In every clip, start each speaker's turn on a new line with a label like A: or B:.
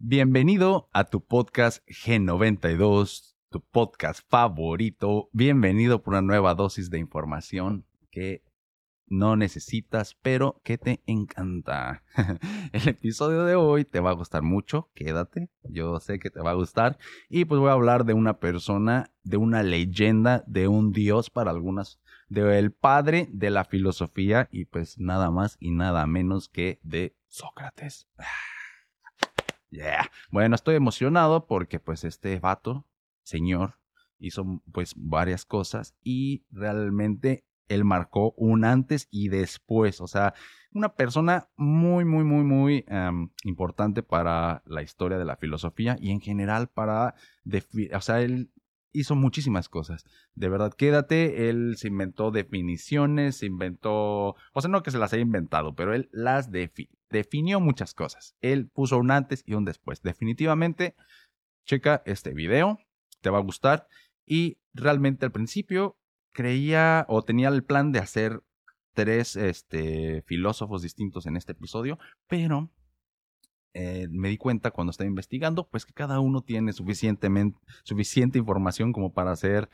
A: Bienvenido a tu podcast G92, tu podcast favorito. Bienvenido por una nueva dosis de información que no necesitas, pero que te encanta. El episodio de hoy te va a gustar mucho, quédate, yo sé que te va a gustar. Y pues voy a hablar de una persona, de una leyenda, de un dios para algunas, del padre de la filosofía y pues nada más y nada menos que de Sócrates. Yeah. Bueno, estoy emocionado porque pues este vato, señor, hizo pues varias cosas y realmente él marcó un antes y después, o sea, una persona muy, muy, muy, muy importante para la historia de la filosofía y en general para, o sea, él hizo muchísimas cosas. De verdad, quédate, él se inventó definiciones, se inventó, o sea, no que se las haya inventado, pero él las definió muchas cosas. Él puso un antes y un después. Definitivamente, checa este video, te va a gustar. Y realmente al principio creía o tenía el plan de hacer tres este, filósofos distintos en este episodio, pero eh, me di cuenta cuando estaba investigando, pues que cada uno tiene suficientemente, suficiente información como para hacer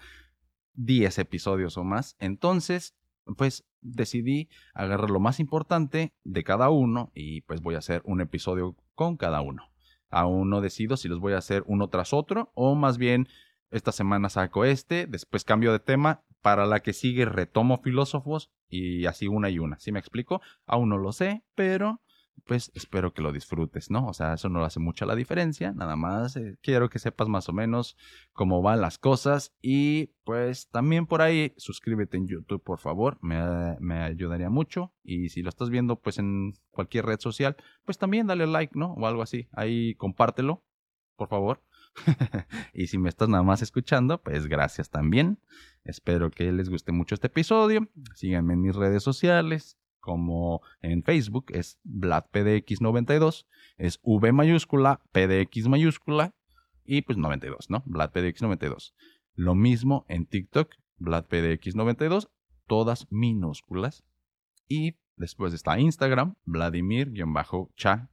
A: 10 episodios o más. Entonces, pues decidí agarrar lo más importante de cada uno y pues voy a hacer un episodio con cada uno. Aún no decido si los voy a hacer uno tras otro o más bien esta semana saco este, después cambio de tema para la que sigue retomo filósofos y así una y una. ¿Sí me explico? Aún no lo sé, pero pues espero que lo disfrutes, ¿no? O sea, eso no hace mucha la diferencia, nada más eh, quiero que sepas más o menos cómo van las cosas y pues también por ahí suscríbete en YouTube, por favor, me, me ayudaría mucho y si lo estás viendo pues en cualquier red social, pues también dale like, ¿no? O algo así, ahí compártelo, por favor. y si me estás nada más escuchando, pues gracias también. Espero que les guste mucho este episodio. Síganme en mis redes sociales, como en Facebook es VladPDX92, es V mayúscula, PDX mayúscula y pues 92, ¿no? VladPDX92. Lo mismo en TikTok, VladPDX92, todas minúsculas. Y después está Instagram, Vladimir-cha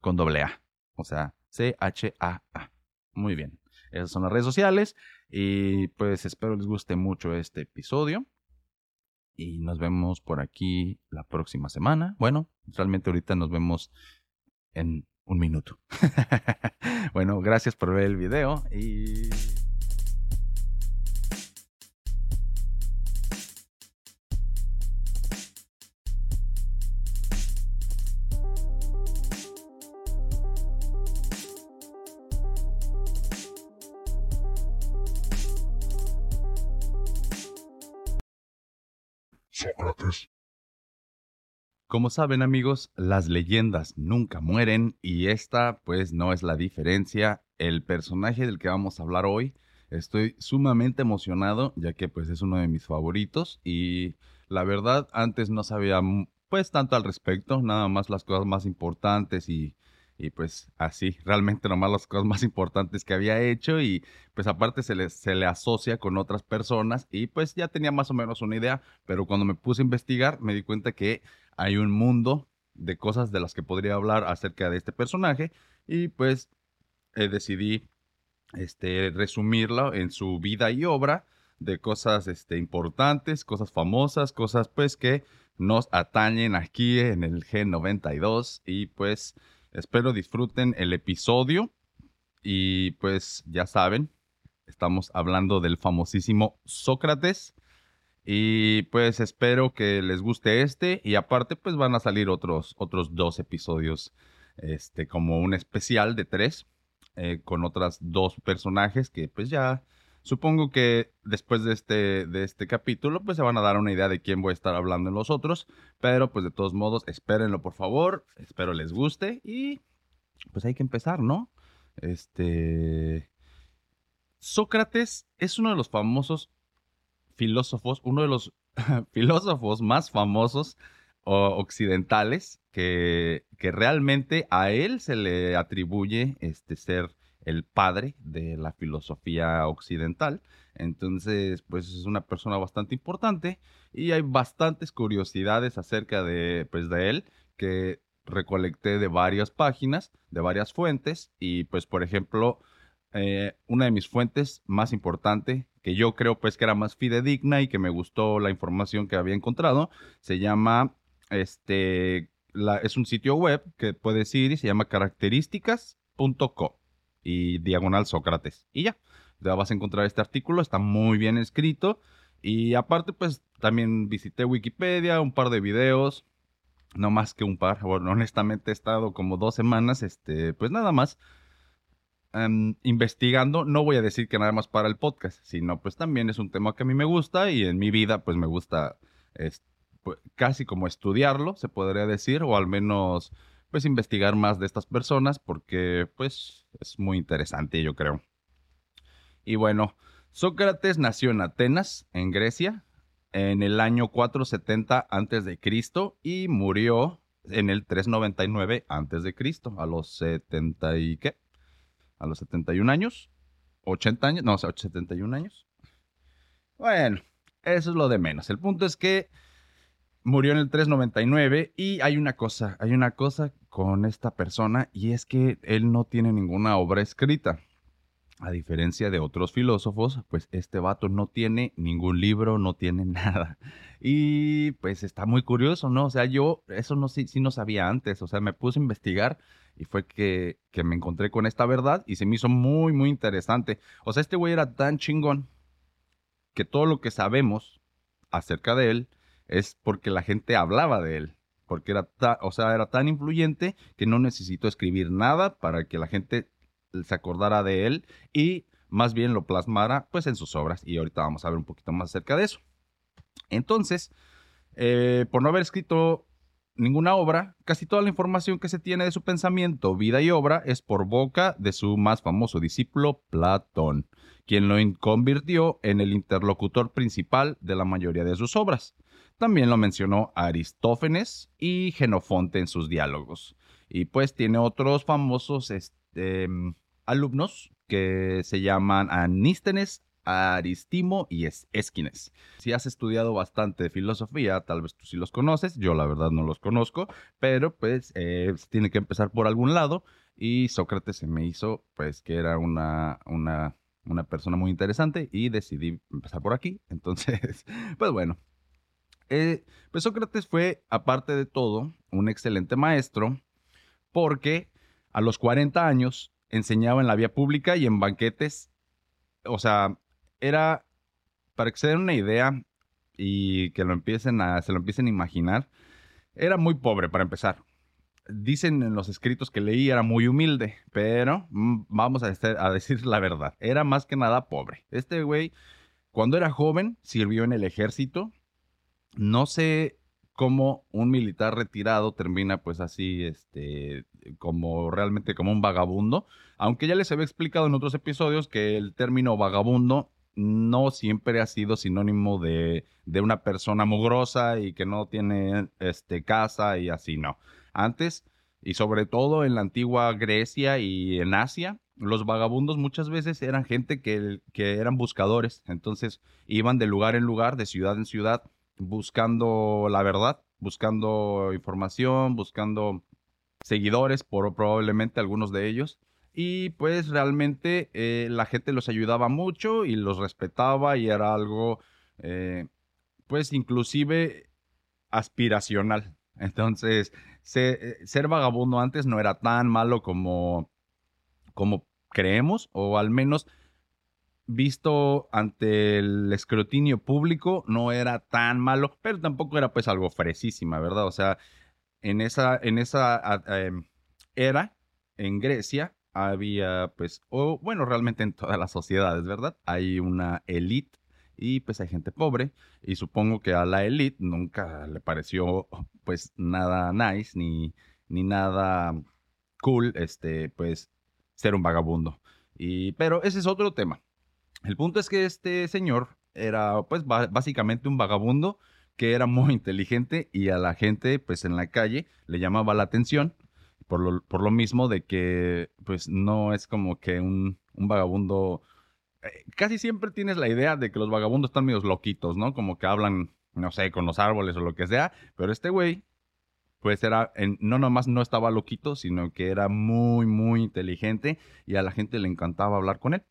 A: con doble A. O sea, C-H-A-A. -A. Muy bien. Esas son las redes sociales. Y pues espero les guste mucho este episodio. Y nos vemos por aquí la próxima semana. Bueno, realmente ahorita nos vemos en un minuto. bueno, gracias por ver el video y... Como saben amigos, las leyendas nunca mueren y esta pues no es la diferencia. El personaje del que vamos a hablar hoy, estoy sumamente emocionado ya que pues es uno de mis favoritos y la verdad antes no sabía pues tanto al respecto, nada más las cosas más importantes y y pues así, realmente nomás las cosas más importantes que había hecho y pues aparte se le, se le asocia con otras personas y pues ya tenía más o menos una idea, pero cuando me puse a investigar me di cuenta que hay un mundo de cosas de las que podría hablar acerca de este personaje y pues eh, decidí este, resumirlo en su vida y obra de cosas este, importantes, cosas famosas, cosas pues que nos atañen aquí en el G92 y pues Espero disfruten el episodio y pues ya saben, estamos hablando del famosísimo Sócrates y pues espero que les guste este y aparte pues van a salir otros, otros dos episodios, este como un especial de tres eh, con otras dos personajes que pues ya Supongo que después de este, de este capítulo, pues se van a dar una idea de quién voy a estar hablando en los otros. Pero pues de todos modos, espérenlo por favor. Espero les guste. Y pues hay que empezar, ¿no? Este. Sócrates es uno de los famosos filósofos, uno de los filósofos más famosos occidentales que, que realmente a él se le atribuye este ser el padre de la filosofía occidental. Entonces, pues es una persona bastante importante y hay bastantes curiosidades acerca de, pues, de él que recolecté de varias páginas, de varias fuentes y pues por ejemplo, eh, una de mis fuentes más importante, que yo creo pues que era más fidedigna y que me gustó la información que había encontrado, se llama, este, es un sitio web que puedes ir y se llama características.co y diagonal Sócrates. Y ya, ya vas a encontrar este artículo, está muy bien escrito. Y aparte, pues también visité Wikipedia, un par de videos, no más que un par. Bueno, honestamente he estado como dos semanas, este, pues nada más em, investigando. No voy a decir que nada más para el podcast, sino pues también es un tema que a mí me gusta y en mi vida pues me gusta pues, casi como estudiarlo, se podría decir, o al menos pues investigar más de estas personas porque pues es muy interesante yo creo. Y bueno, Sócrates nació en Atenas, en Grecia, en el año 470 a.C. y murió en el 399 a.C. a los 70 y qué? A los 71 años, 80 años, no, 71 años. Bueno, eso es lo de menos. El punto es que murió en el 399 y hay una cosa, hay una cosa con esta persona y es que él no tiene ninguna obra escrita. A diferencia de otros filósofos, pues este vato no tiene ningún libro, no tiene nada. Y pues está muy curioso, ¿no? O sea, yo eso no sí, sí no sabía antes, o sea, me puse a investigar y fue que, que me encontré con esta verdad y se me hizo muy, muy interesante. O sea, este güey era tan chingón que todo lo que sabemos acerca de él es porque la gente hablaba de él, porque era, o sea, era tan influyente que no necesitó escribir nada para que la gente se acordara de él y más bien lo plasmara pues en sus obras y ahorita vamos a ver un poquito más acerca de eso. Entonces, eh, por no haber escrito ninguna obra, casi toda la información que se tiene de su pensamiento, vida y obra es por boca de su más famoso discípulo Platón, quien lo convirtió en el interlocutor principal de la mayoría de sus obras. También lo mencionó Aristófanes y Genofonte en sus diálogos. Y pues tiene otros famosos este, alumnos que se llaman Anístenes, Aristimo y Esquines. Si has estudiado bastante filosofía, tal vez tú sí los conoces, yo la verdad no los conozco, pero pues eh, tiene que empezar por algún lado y Sócrates se me hizo pues que era una, una, una persona muy interesante y decidí empezar por aquí. Entonces, pues bueno, eh, pues Sócrates fue, aparte de todo, un excelente maestro porque a los 40 años enseñaba en la vía pública y en banquetes. O sea, era, para que se den una idea y que lo empiecen a, se lo empiecen a imaginar, era muy pobre para empezar. Dicen en los escritos que leí era muy humilde, pero mm, vamos a, a decir la verdad, era más que nada pobre. Este güey, cuando era joven, sirvió en el ejército, no sé cómo un militar retirado termina pues así, este, como realmente como un vagabundo, aunque ya les había explicado en otros episodios que el término vagabundo no siempre ha sido sinónimo de, de una persona mugrosa y que no tiene este, casa y así, no. Antes, y sobre todo en la antigua Grecia y en Asia, los vagabundos muchas veces eran gente que, que eran buscadores, entonces iban de lugar en lugar, de ciudad en ciudad, buscando la verdad, buscando información, buscando seguidores, por probablemente algunos de ellos. Y pues realmente eh, la gente los ayudaba mucho y los respetaba y era algo, eh, pues inclusive aspiracional. Entonces, ser vagabundo antes no era tan malo como, como creemos, o al menos visto ante el escrutinio público no era tan malo, pero tampoco era pues algo fresísima, ¿verdad? O sea, en esa, en esa em, era, en Grecia, había pues, o bueno, realmente en todas las sociedades, ¿verdad? Hay una élite y pues hay gente pobre y supongo que a la élite nunca le pareció pues nada nice ni, ni nada cool, este, pues ser un vagabundo. Y, pero ese es otro tema. El punto es que este señor era pues básicamente un vagabundo que era muy inteligente y a la gente pues en la calle le llamaba la atención por lo, por lo mismo de que pues no es como que un, vagabundo... Eh, casi siempre tienes la idea de que los vagabundos están medio loquitos, ¿no? Como que hablan, no sé, con los árboles o lo que sea, pero este güey pues era, no nomás no estaba loquito, sino que era muy, muy inteligente y a la gente le encantaba hablar con él.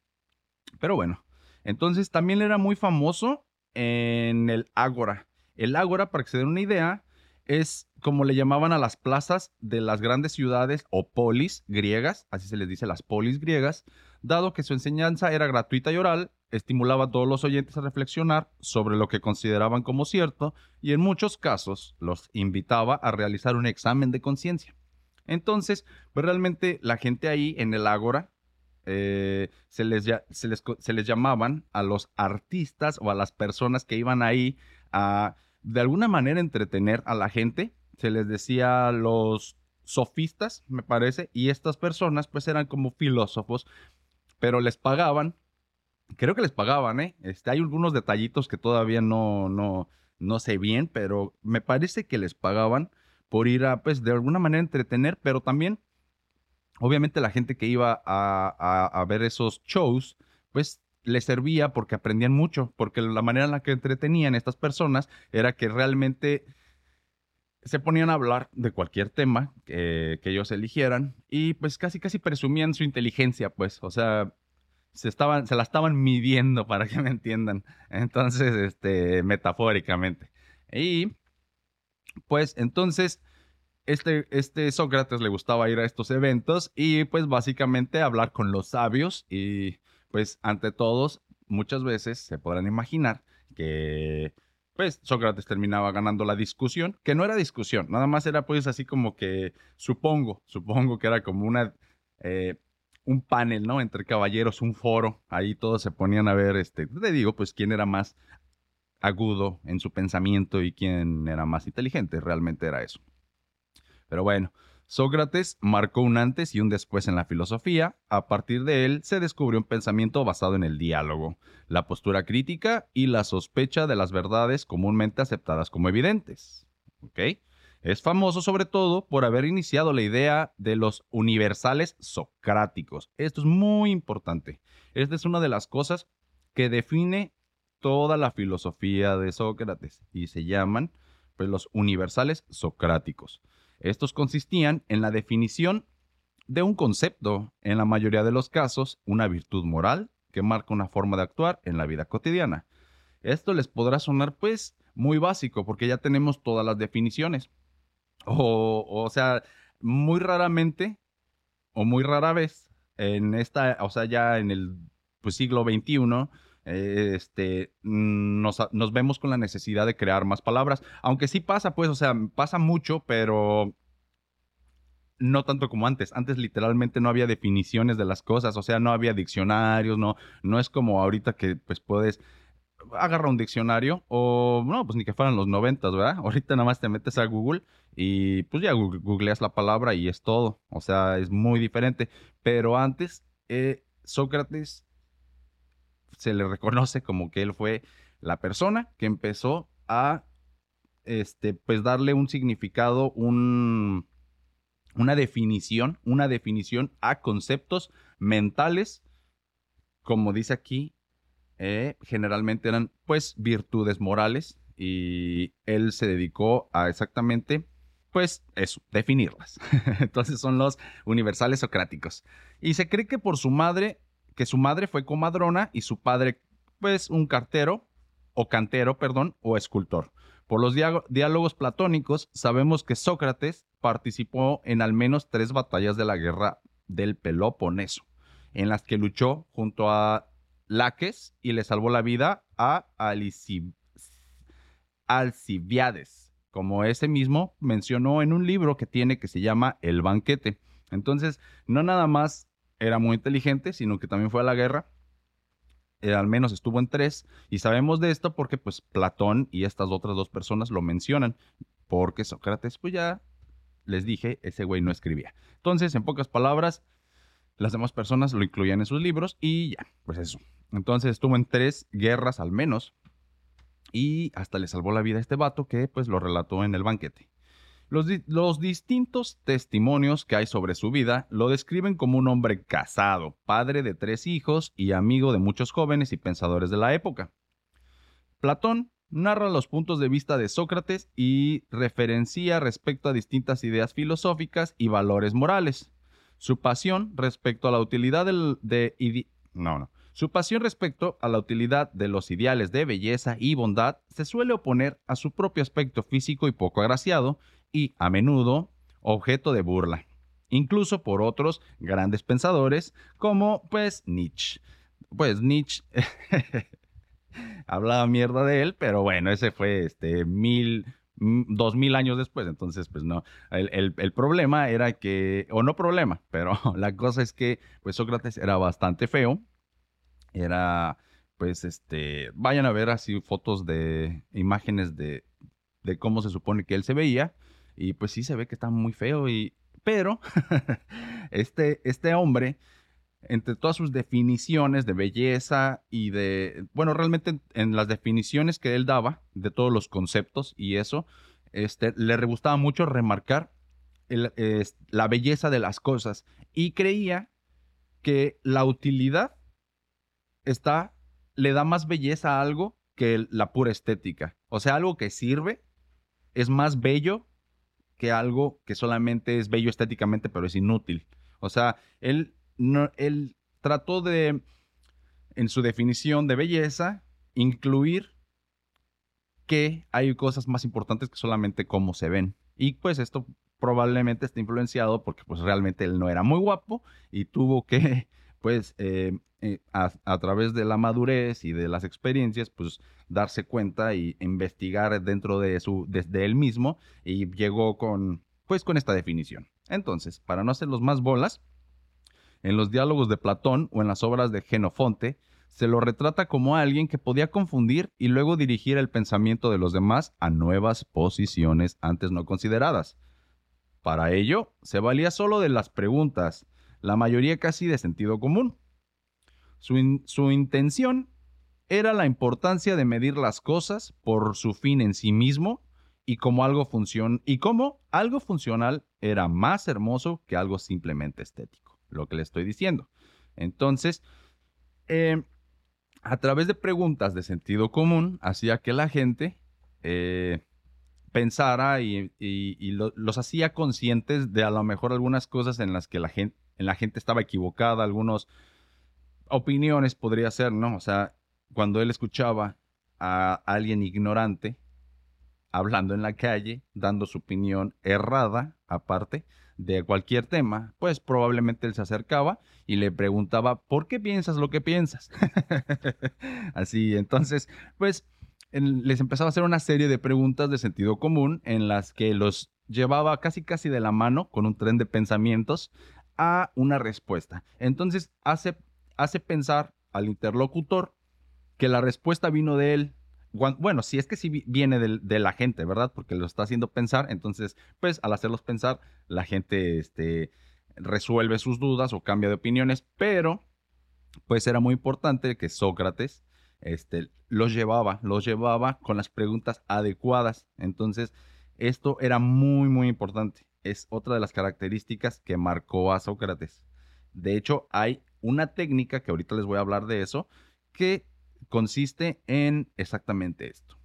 A: Pero bueno, entonces también era muy famoso en el Ágora. El Ágora, para que se den una idea, es como le llamaban a las plazas de las grandes ciudades o polis griegas, así se les dice las polis griegas, dado que su enseñanza era gratuita y oral, estimulaba a todos los oyentes a reflexionar sobre lo que consideraban como cierto y en muchos casos los invitaba a realizar un examen de conciencia. Entonces, pues realmente la gente ahí en el Ágora eh, se, les, se, les, se les llamaban a los artistas o a las personas que iban ahí a de alguna manera entretener a la gente. Se les decía los sofistas, me parece, y estas personas pues eran como filósofos, pero les pagaban, creo que les pagaban, ¿eh? Este, hay algunos detallitos que todavía no, no, no sé bien, pero me parece que les pagaban por ir a, pues, de alguna manera entretener, pero también, obviamente la gente que iba a, a ver esos shows, pues les servía porque aprendían mucho, porque la manera en la que entretenían estas personas era que realmente se ponían a hablar de cualquier tema que, ellos eligieran y pues casi casi presumían su inteligencia, pues, o sea, se estaban, se la estaban midiendo para que me entiendan. Entonces, este, metafóricamente. Y pues entonces, este, este Sócrates le gustaba ir a estos eventos y pues básicamente hablar con los sabios y pues ante todos, muchas veces se podrán imaginar que pues Sócrates terminaba ganando la discusión, que no era discusión, nada más era pues así como que supongo, supongo que era como una, eh, un panel, ¿no? Entre caballeros, un foro, ahí todos se ponían a ver, este, te digo, pues quién era más agudo en su pensamiento y quién era más inteligente, realmente era eso. Pero bueno, Sócrates marcó un antes y un después en la filosofía. A partir de él se descubrió un pensamiento basado en el diálogo, la postura crítica y la sospecha de las verdades comúnmente aceptadas como evidentes. Es famoso sobre todo por haber iniciado la idea de los universales socráticos. Esto es muy importante. Esta es una de las cosas que define toda la filosofía de Sócrates y se llaman pues, los universales socráticos. Estos consistían en la definición de un concepto, en la mayoría de los casos, una virtud moral que marca una forma de actuar en la vida cotidiana. Esto les podrá sonar pues muy básico porque ya tenemos todas las definiciones. O, sea, muy raramente o muy rara vez en esta, o sea, ya en el pues, siglo XXI, este, nos, nos, vemos con la necesidad de crear más palabras. Aunque sí pasa, pues, o sea, pasa mucho, pero no tanto como antes. Antes literalmente no había definiciones de las cosas, o sea, no había diccionarios, no, no es como ahorita que pues puedes agarrar un diccionario o no, pues ni que fueran los noventas, ¿verdad? Ahorita nada más te metes a Google y pues ya googleas la palabra y es todo. O sea, es muy diferente. Pero antes, eh, Sócrates se le reconoce como que él fue la persona que empezó a, este, pues darle un significado, un, una definición, una definición a conceptos mentales, como dice aquí, eh, generalmente eran pues virtudes morales y él se dedicó a exactamente pues eso, definirlas. Entonces son los universales socráticos. Y se cree que por su madre que su madre fue comadrona y su padre, pues, un cartero, o cantero, perdón, o escultor. Por los diálogos platónicos, sabemos que Sócrates participó en al menos tres batallas de la guerra del Peloponeso, en las que luchó junto a Laques y le salvó la vida a Alcibiades, como ese mismo mencionó en un libro que tiene que se llama El banquete. Entonces, no nada más era muy inteligente, sino que también fue a la guerra. Eh, al menos estuvo en tres. Y sabemos de esto porque pues Platón y estas otras dos personas lo mencionan. Porque Sócrates, pues ya les dije, ese güey no escribía. Entonces, en pocas palabras, las demás personas lo incluían en sus libros y ya, pues eso. Entonces estuvo en tres guerras al menos. Y hasta le salvó la vida a este vato que pues lo relató en el banquete. Los, distintos testimonios que hay sobre su vida lo describen como un hombre casado, padre de tres hijos y amigo de muchos jóvenes y pensadores de la época. Platón narra los puntos de vista de Sócrates y referencia respecto a distintas ideas filosóficas y valores morales. Su pasión respecto a la utilidad de... No, no. Su pasión respecto a la utilidad de los ideales de belleza y bondad se suele oponer a su propio aspecto físico y poco agraciado y, a menudo, objeto de burla, incluso por otros grandes pensadores como, pues, Nietzsche. Pues Nietzsche hablaba mierda de él, pero bueno, ese fue este mil, dos mil años después, entonces pues no, el, el, problema era que, o no problema, pero la cosa es que pues Sócrates era bastante feo, era, pues, este, vayan a ver así fotos de imágenes de, de cómo se supone que él se veía. Y pues sí se ve que está muy feo. Y, pero este, este hombre, entre todas sus definiciones de belleza y de, bueno, realmente en, las definiciones que él daba de todos los conceptos y eso, este, le gustaba mucho remarcar la belleza de las cosas y creía que la utilidad está, le da más belleza a algo que la pura estética. O sea, algo que sirve es más bello que algo que solamente es bello estéticamente, pero es inútil. O sea, él, no, él trató de, en su definición de belleza, incluir que hay cosas más importantes que solamente cómo se ven. Y pues esto probablemente está influenciado porque pues realmente él no era muy guapo y tuvo que pues eh, eh, a, través de la madurez y de las experiencias, pues darse cuenta y investigar dentro de su, desde él mismo y llegó con, pues con esta definición. Entonces, para no hacerlos más bolas, en los diálogos de Platón o en las obras de Genofonte, se lo retrata como alguien que podía confundir y luego dirigir el pensamiento de los demás a nuevas posiciones antes no consideradas. Para ello, se valía solo de las preguntas, la mayoría casi de sentido común. Su, intención era la importancia de medir las cosas por su fin en sí mismo y como algo y cómo algo funcional era más hermoso que algo simplemente estético, lo que le estoy diciendo. Entonces, eh, a través de preguntas de sentido común, hacía que la gente eh, pensara y, los hacía conscientes de a lo mejor algunas cosas en las que la gente, en la gente estaba equivocada, algunas opiniones podría ser, ¿no? O sea, cuando él escuchaba a alguien ignorante hablando en la calle, dando su opinión errada, aparte de cualquier tema, pues probablemente él se acercaba y le preguntaba, ¿por qué piensas lo que piensas? Así, entonces, pues les empezaba a hacer una serie de preguntas de sentido común en las que los llevaba casi casi de la mano con un tren de pensamientos a una respuesta. Entonces hace, hace pensar al interlocutor que la respuesta vino de él. Bueno, si es que sí viene de, la gente, ¿verdad? Porque lo está haciendo pensar. Entonces, pues al hacerlos pensar, la gente este, resuelve sus dudas o cambia de opiniones. Pero, pues era muy importante que Sócrates este, los llevaba, los llevaba con las preguntas adecuadas. Entonces, esto era muy, muy importante es otra de las características que marcó a Sócrates. De hecho, hay una técnica, que ahorita les voy a hablar de eso, que consiste en exactamente esto,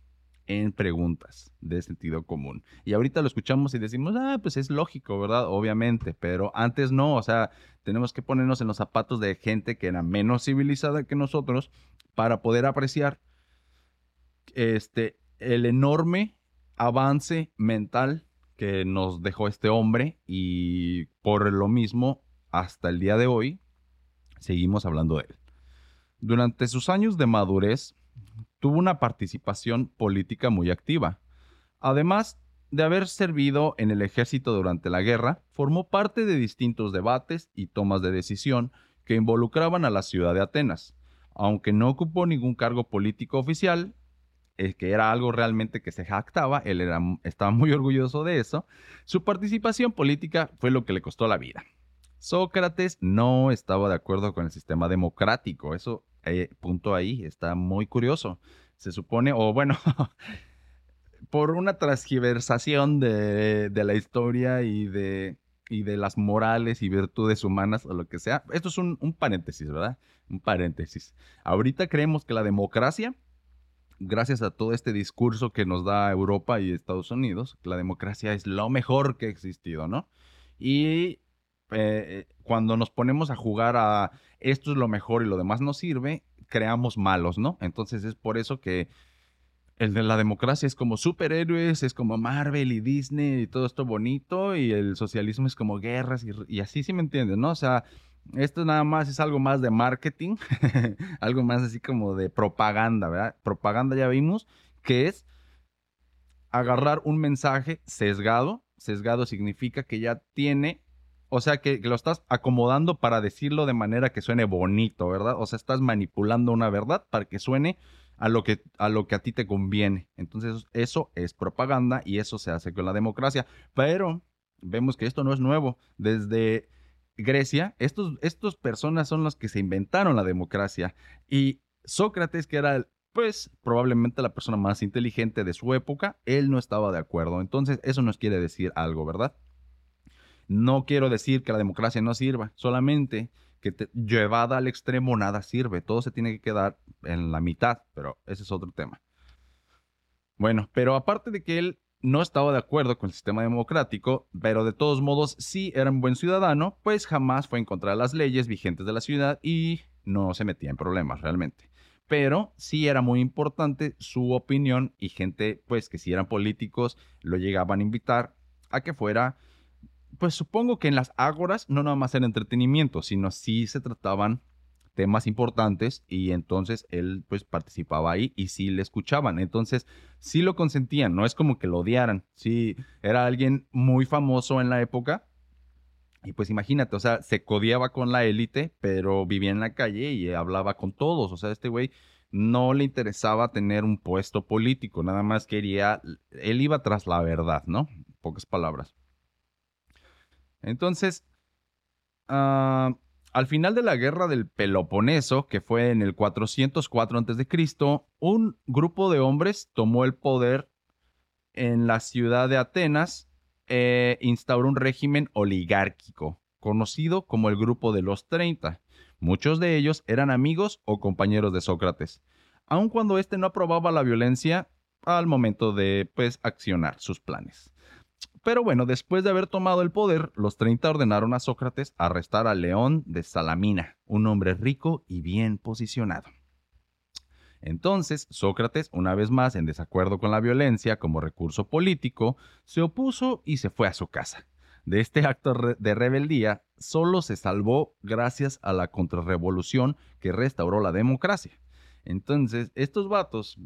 A: en preguntas de sentido común. Y ahorita lo escuchamos y decimos, ah, pues es lógico, ¿verdad? Obviamente, pero antes no, o sea, tenemos que ponernos en los zapatos de gente que era menos civilizada que nosotros para poder apreciar este, el enorme avance mental que nos dejó este hombre y por lo mismo, hasta el día de hoy, seguimos hablando de él. Durante sus años de madurez, tuvo una participación política muy activa. Además de haber servido en el ejército durante la guerra, formó parte de distintos debates y tomas de decisión que involucraban a la ciudad de Atenas. Aunque no ocupó ningún cargo político oficial, que era algo realmente que se jactaba, él era, estaba muy orgulloso de eso, su participación política fue lo que le costó la vida. Sócrates no estaba de acuerdo con el sistema democrático, eso eh, punto ahí, está muy curioso. Se supone, o bueno, por una transgiversación de, la historia y de, y de las morales y virtudes humanas o lo que sea. Esto es un, un paréntesis, ¿verdad? Un paréntesis. Ahorita creemos que la democracia gracias a todo este discurso que nos da Europa y Estados Unidos, la democracia es lo mejor que ha existido, ¿no? Y eh, cuando nos ponemos a jugar a esto es lo mejor y lo demás no sirve, creamos malos, ¿no? Entonces es por eso que el de la democracia es como superhéroes, es como Marvel y Disney y todo esto bonito, y el socialismo es como guerras y, y así, ¿sí me entiendes, no? O sea, esto nada más es algo más de marketing, algo más así como de propaganda, ¿verdad? Propaganda ya vimos que es agarrar un mensaje sesgado. Sesgado significa que ya tiene, o sea, que, lo estás acomodando para decirlo de manera que suene bonito, ¿verdad? O sea, estás manipulando una verdad para que suene a lo que a, lo que a ti te conviene. Entonces, eso es propaganda y eso se hace con la democracia. Pero vemos que esto no es nuevo. Desde Grecia, estos, estos personas son los que se inventaron la democracia. Y Sócrates, que era, pues, probablemente la persona más inteligente de su época, él no estaba de acuerdo. Entonces, eso nos quiere decir algo, ¿verdad? No quiero decir que la democracia no sirva, solamente que llevada al extremo nada sirve. Todo se tiene que quedar en la mitad, pero ese es otro tema. Bueno, pero aparte de que él no estaba de acuerdo con el sistema democrático, pero de todos modos sí era un buen ciudadano, pues jamás fue en contra de las leyes vigentes de la ciudad y no se metía en problemas realmente. Pero sí era muy importante su opinión y gente, pues que si eran políticos, lo llegaban a invitar a que fuera, pues supongo que en las ágoras no nada más era entretenimiento, sino sí se trataban temas importantes y entonces él pues participaba ahí y sí le escuchaban. Entonces sí lo consentían, no es como que lo odiaran. Sí, era alguien muy famoso en la época y pues imagínate, o sea, se codiaba con la élite, pero vivía en la calle y hablaba con todos. O sea, este güey no le interesaba tener un puesto político, nada más quería, él iba tras la verdad, ¿no? Pocas palabras. Entonces, uh, al final de la guerra del Peloponeso, que fue en el 404 a.C., un grupo de hombres tomó el poder en la ciudad de Atenas e instauró un régimen oligárquico, conocido como el Grupo de los 30. Muchos de ellos eran amigos o compañeros de Sócrates, aun cuando éste no aprobaba la violencia al momento de pues, accionar sus planes. Pero bueno, después de haber tomado el poder, los 30 ordenaron a Sócrates arrestar a León de Salamina, un hombre rico y bien posicionado. Entonces, Sócrates, una vez más en desacuerdo con la violencia como recurso político, se opuso y se fue a su casa. De este acto de rebeldía solo se salvó gracias a la contrarrevolución que restauró la democracia. Entonces, estos vatos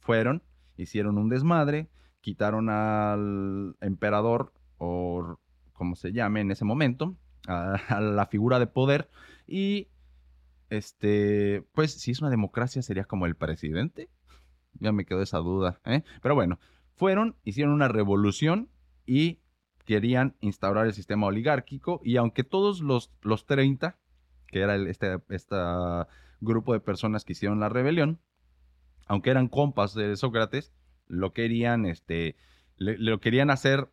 A: fueron, hicieron un desmadre, quitaron al emperador, o como se llame en ese momento, a, la figura de poder, y este, pues si es una democracia sería como el presidente. Ya me quedó esa duda, ¿eh? Pero bueno, fueron, hicieron una revolución y querían instaurar el sistema oligárquico y aunque todos los, los 30, que era este, este grupo de personas que hicieron la rebelión, aunque eran compas de Sócrates, lo querían, este, lo querían hacer,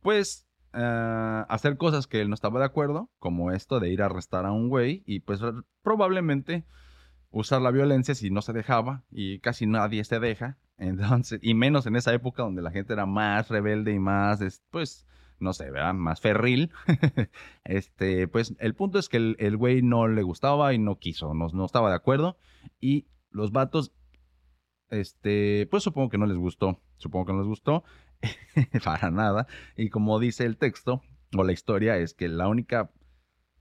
A: pues, ah, hacer cosas que él no estaba de acuerdo, como esto de ir a arrestar a un güey y pues probablemente usar la violencia si no se dejaba y casi nadie se deja. Entonces, y menos en esa época donde la gente era más rebelde y más, pues, no sé. Más ferril. este, pues el punto es que el, güey no le gustaba y no quiso, no, no estaba de acuerdo. Y los vatos este, pues supongo que no les gustó, supongo que no les gustó, para nada. Y como dice el texto o la historia, es que la única,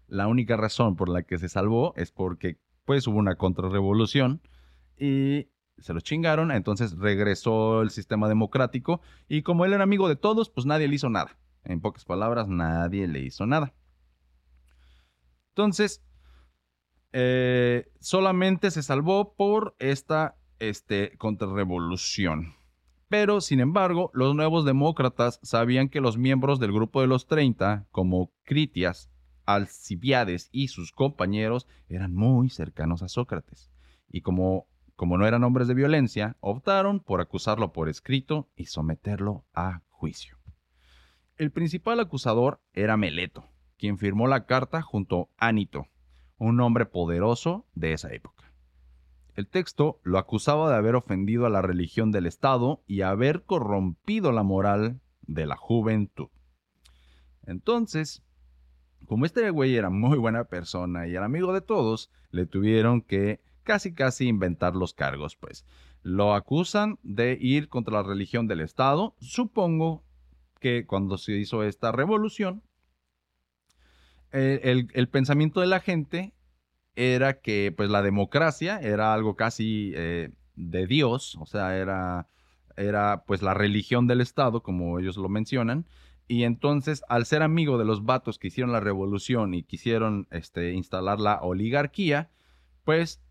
A: la única razón por la que se salvó es porque pues hubo una contrarrevolución y se lo chingaron, entonces regresó el sistema democrático y como él era amigo de todos, pues nadie le hizo nada. En pocas palabras, nadie le hizo nada. Entonces, eh, solamente se salvó por esta este, contrarrevolución. Pero, sin embargo, los nuevos demócratas sabían que los miembros del grupo de los 30, como Critias, Alcibiades y sus compañeros, eran muy cercanos a Sócrates. Y como, como no eran hombres de violencia, optaron por acusarlo por escrito y someterlo a juicio. El principal acusador era Meleto, quien firmó la carta junto a Anito, un hombre poderoso de esa época. El texto lo acusaba de haber ofendido a la religión del Estado y haber corrompido la moral de la juventud. Entonces, como este güey era muy buena persona y era amigo de todos, le tuvieron que casi casi inventar los cargos, pues. Lo acusan de ir contra la religión del Estado. Supongo que cuando se hizo esta revolución, el, pensamiento de la gente era que pues la democracia era algo casi eh, de Dios, o sea, era, era pues la religión del Estado, como ellos lo mencionan, y entonces, al ser amigo de los vatos que hicieron la revolución y quisieron este, instalar la oligarquía, pues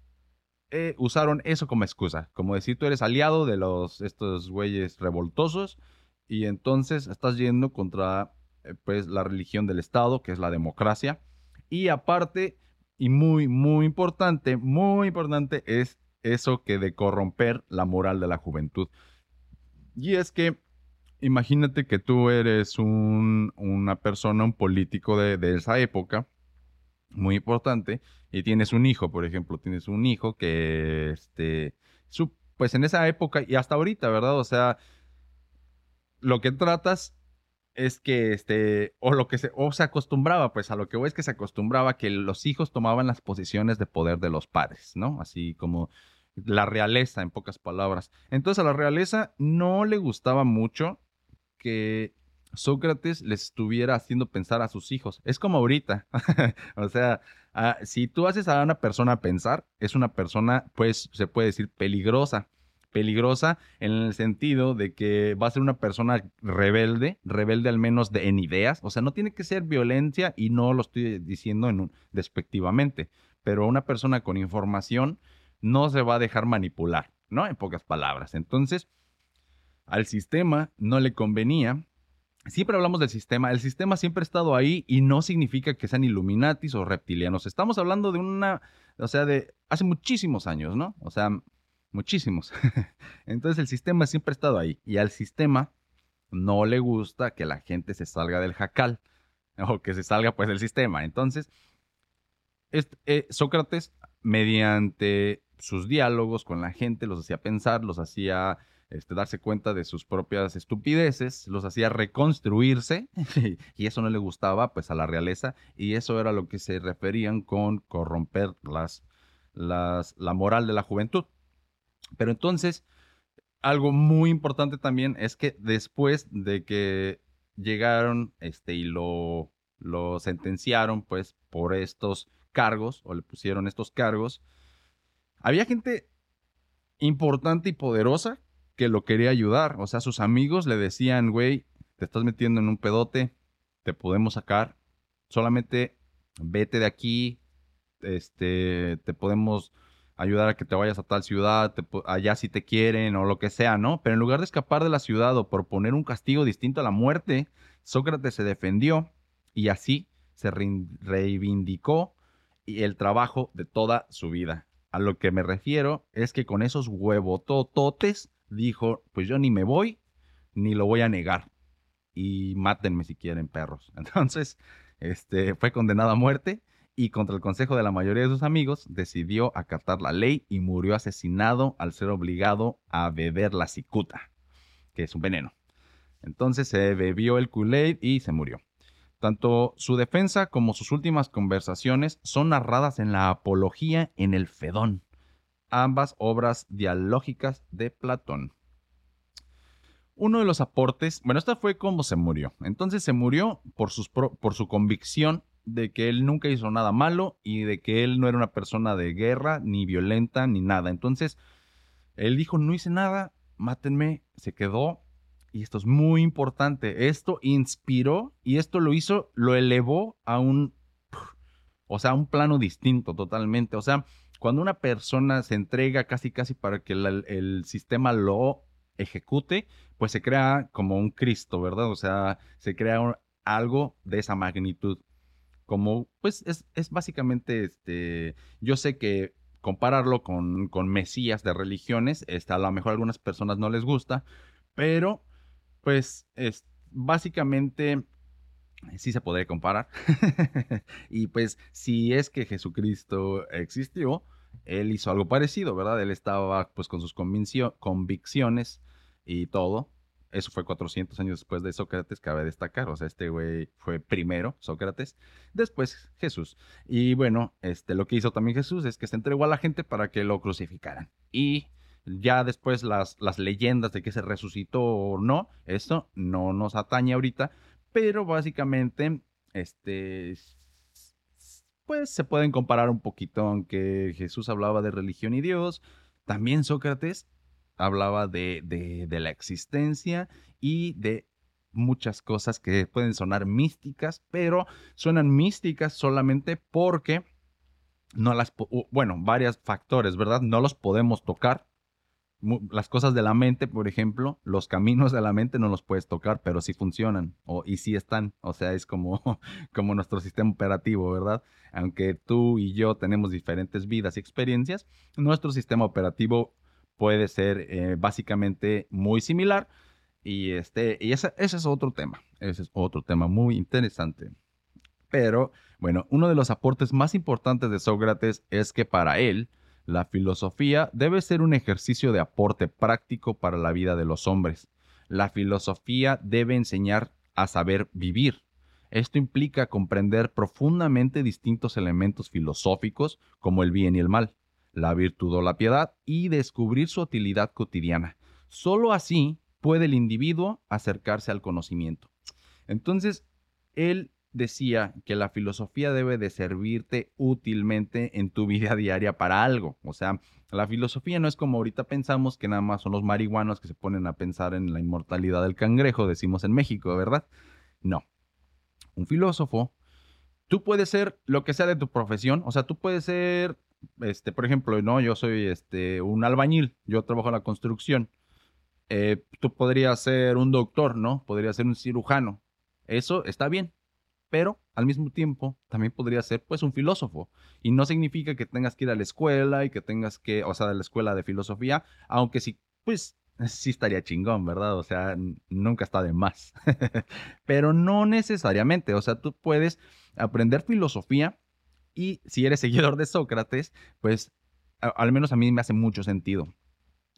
A: eh, usaron eso como excusa. Como decir, tú eres aliado de los, estos güeyes revoltosos y entonces estás yendo contra eh, pues, la religión del Estado, que es la democracia. Y aparte, y muy, muy importante, muy importante, es eso que de corromper la moral de la juventud. Y es que imagínate que tú eres una persona, un político de, esa época, muy importante, y tienes un hijo, por ejemplo, tienes un hijo que, este, pues en esa época y hasta ahorita, ¿verdad? O sea, lo que tratas es que, este, o lo que se, o se acostumbraba, pues a lo que voy es que se acostumbraba que los hijos tomaban las posiciones de poder de los padres, ¿no? Así como la realeza, en pocas palabras. Entonces a la realeza no le gustaba mucho que Sócrates les estuviera haciendo pensar a sus hijos. Es como ahorita. o sea, ah, si tú haces a una persona pensar, es una persona, pues se puede decir peligrosa. Peligrosa en el sentido de que va a ser una persona rebelde, rebelde al menos en ideas. O sea, no tiene que ser violencia y no lo estoy diciendo en un, despectivamente, pero una persona con información no se va a dejar manipular, ¿no? En pocas palabras. Entonces, al sistema no le convenía. Siempre hablamos del sistema, el sistema siempre ha estado ahí y no significa que sean Illuminatis o reptilianos. Estamos hablando de una, o sea, de hace muchísimos años, ¿no? O sea, muchísimos. Entonces el sistema siempre ha estado ahí y al sistema no le gusta que la gente se salga del jacal o que se salga pues del sistema. Entonces, eh, Sócrates, mediante sus diálogos con la gente, los hacía pensar, los hacía este, darse cuenta de sus propias estupideces, los hacía reconstruirse y eso no le gustaba pues a la realeza y eso era lo que se referían con corromper las, las, la moral de la juventud. Pero entonces, algo muy importante también es que después de que llegaron este, y lo, lo sentenciaron pues por estos cargos o le pusieron estos cargos, había gente importante y poderosa que lo quería ayudar. O sea, sus amigos le decían, güey, te estás metiendo en un pedote, te podemos sacar. Solamente vete de aquí, este, te podemos ayudar a que te vayas a tal ciudad, allá si te quieren o lo que sea, ¿no? Pero en lugar de escapar de la ciudad o por poner un castigo distinto a la muerte, Sócrates se defendió y así se reivindicó el trabajo de toda su vida. A lo que me refiero es que con esos huevotototes dijo, pues yo ni me voy, ni lo voy a negar. Y mátenme si quieren, perros. Entonces, este, fue condenado a muerte y contra el consejo de la mayoría de sus amigos decidió acatar la ley y murió asesinado al ser obligado a beber la cicuta, que es un veneno. Entonces se bebió el kool y se murió. Tanto su defensa como sus últimas conversaciones son narradas en la Apología en el Fedón, ambas obras dialógicas de Platón. Uno de los aportes, bueno, esta fue cómo se murió. Entonces se murió por, por su convicción de que él nunca hizo nada malo y de que él no era una persona de guerra, ni violenta, ni nada. Entonces, él dijo, no hice nada, mátenme, se quedó. Y esto es muy importante. Esto inspiró y esto lo hizo, lo elevó a un, o sea, un plano distinto totalmente. O sea, cuando una persona se entrega casi casi para que el sistema lo ejecute, pues se crea como un Cristo, ¿verdad? O sea, se crea algo de esa magnitud. Como, pues es, básicamente, este, yo sé que compararlo con, con Mesías de religiones, este, a lo mejor a algunas personas no les gusta, pero pues es básicamente sí se podría comparar. y pues si es que Jesucristo existió, él hizo algo parecido, ¿verdad? Él estaba pues con sus convicciones y todo. Eso fue 400 años después de Sócrates, cabe destacar. O sea, este güey fue primero, Sócrates, después Jesús. Y bueno, este, lo que hizo también Jesús es que se entregó a la gente para que lo crucificaran. Y ya después las, las leyendas de que se resucitó o no, esto no nos atañe ahorita, pero básicamente, este, pues se pueden comparar un poquito, aunque Jesús hablaba de religión y Dios, también Sócrates hablaba de, de, la existencia y de muchas cosas que pueden sonar místicas, pero suenan místicas solamente porque no las, bueno, varios factores, ¿verdad? No los podemos tocar. Las cosas de la mente, por ejemplo, los caminos de la mente no los puedes tocar, pero sí funcionan o, y sí están. O sea, es como, como nuestro sistema operativo, ¿verdad? Aunque tú y yo tenemos diferentes vidas y experiencias, nuestro sistema operativo puede ser eh, básicamente muy similar. Y, este, y ese, ese es otro tema. Ese es otro tema muy interesante. Pero, bueno, uno de los aportes más importantes de Sócrates es que para él, la filosofía debe ser un ejercicio de aporte práctico para la vida de los hombres. La filosofía debe enseñar a saber vivir. Esto implica comprender profundamente distintos elementos filosóficos como el bien y el mal la virtud o la piedad y descubrir su utilidad cotidiana. Solo así puede el individuo acercarse al conocimiento. Entonces, él decía que la filosofía debe de servirte útilmente en tu vida diaria para algo. O sea, la filosofía no es como ahorita pensamos que nada más son los marihuanos que se ponen a pensar en la inmortalidad del cangrejo, decimos en México, ¿verdad? No. Un filósofo, tú puedes ser lo que sea de tu profesión, o sea, tú puedes ser este, por ejemplo, no, yo soy este, un albañil, yo trabajo en la construcción. Eh, tú podrías ser un doctor, ¿no? Podrías ser un cirujano. Eso está bien, pero al mismo tiempo también podría ser pues un filósofo. Y no significa que tengas que ir a la escuela y que tengas que, o sea, de la escuela de filosofía, aunque sí, pues sí estaría chingón, ¿verdad? O sea, nunca está de más. pero no necesariamente, o sea, tú puedes aprender filosofía y si eres seguidor de Sócrates, pues al menos a mí me hace mucho sentido.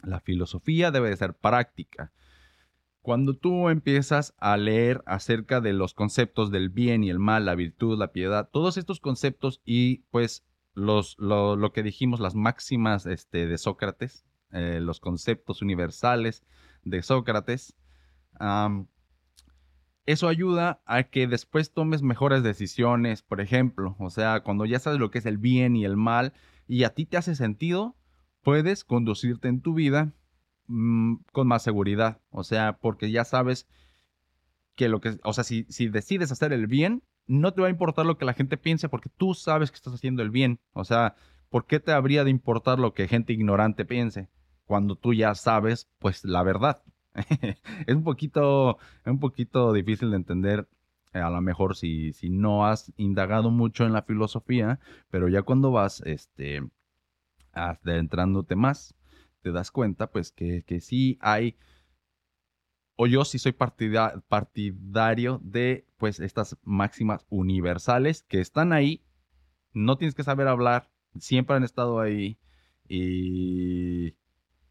A: La filosofía debe de ser práctica. Cuando tú empiezas a leer acerca de los conceptos del bien y el mal, la virtud, la piedad, todos estos conceptos y pues los, lo, que dijimos, las máximas este, de Sócrates, eh, los conceptos universales de Sócrates, eso ayuda a que después tomes mejores decisiones, por ejemplo, o sea, cuando ya sabes lo que es el bien y el mal y a ti te hace sentido, puedes conducirte en tu vida mm, con más seguridad, o sea, porque ya sabes que lo que, o sea, si, si decides hacer el bien, no te va a importar lo que la gente piense porque tú sabes que estás haciendo el bien, o sea, ¿por qué te habría de importar lo que gente ignorante piense cuando tú ya sabes, pues, la verdad? es un poquito, un poquito difícil de entender eh, a lo mejor si, si no has indagado mucho en la filosofía, pero ya cuando vas este, adentrándote más, te das cuenta pues que, que sí hay, o yo sí soy partidario de pues estas máximas universales que están ahí, no tienes que saber hablar, siempre han estado ahí y